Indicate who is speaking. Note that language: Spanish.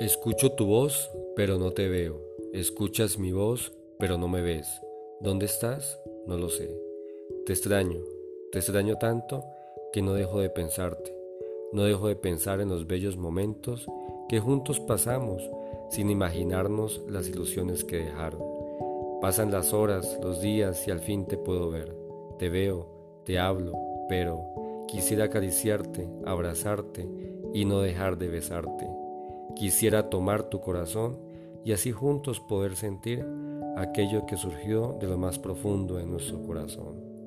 Speaker 1: Escucho tu voz, pero no te veo. Escuchas mi voz, pero no me ves. ¿Dónde estás? No lo sé. Te extraño, te extraño tanto que no dejo de pensarte. No dejo de pensar en los bellos momentos que juntos pasamos sin imaginarnos las ilusiones que dejaron. Pasan las horas, los días y al fin te puedo ver. Te veo, te hablo, pero quisiera acariciarte, abrazarte y no dejar de besarte. Quisiera tomar tu corazón y así juntos poder sentir aquello que surgió de lo más profundo de nuestro corazón.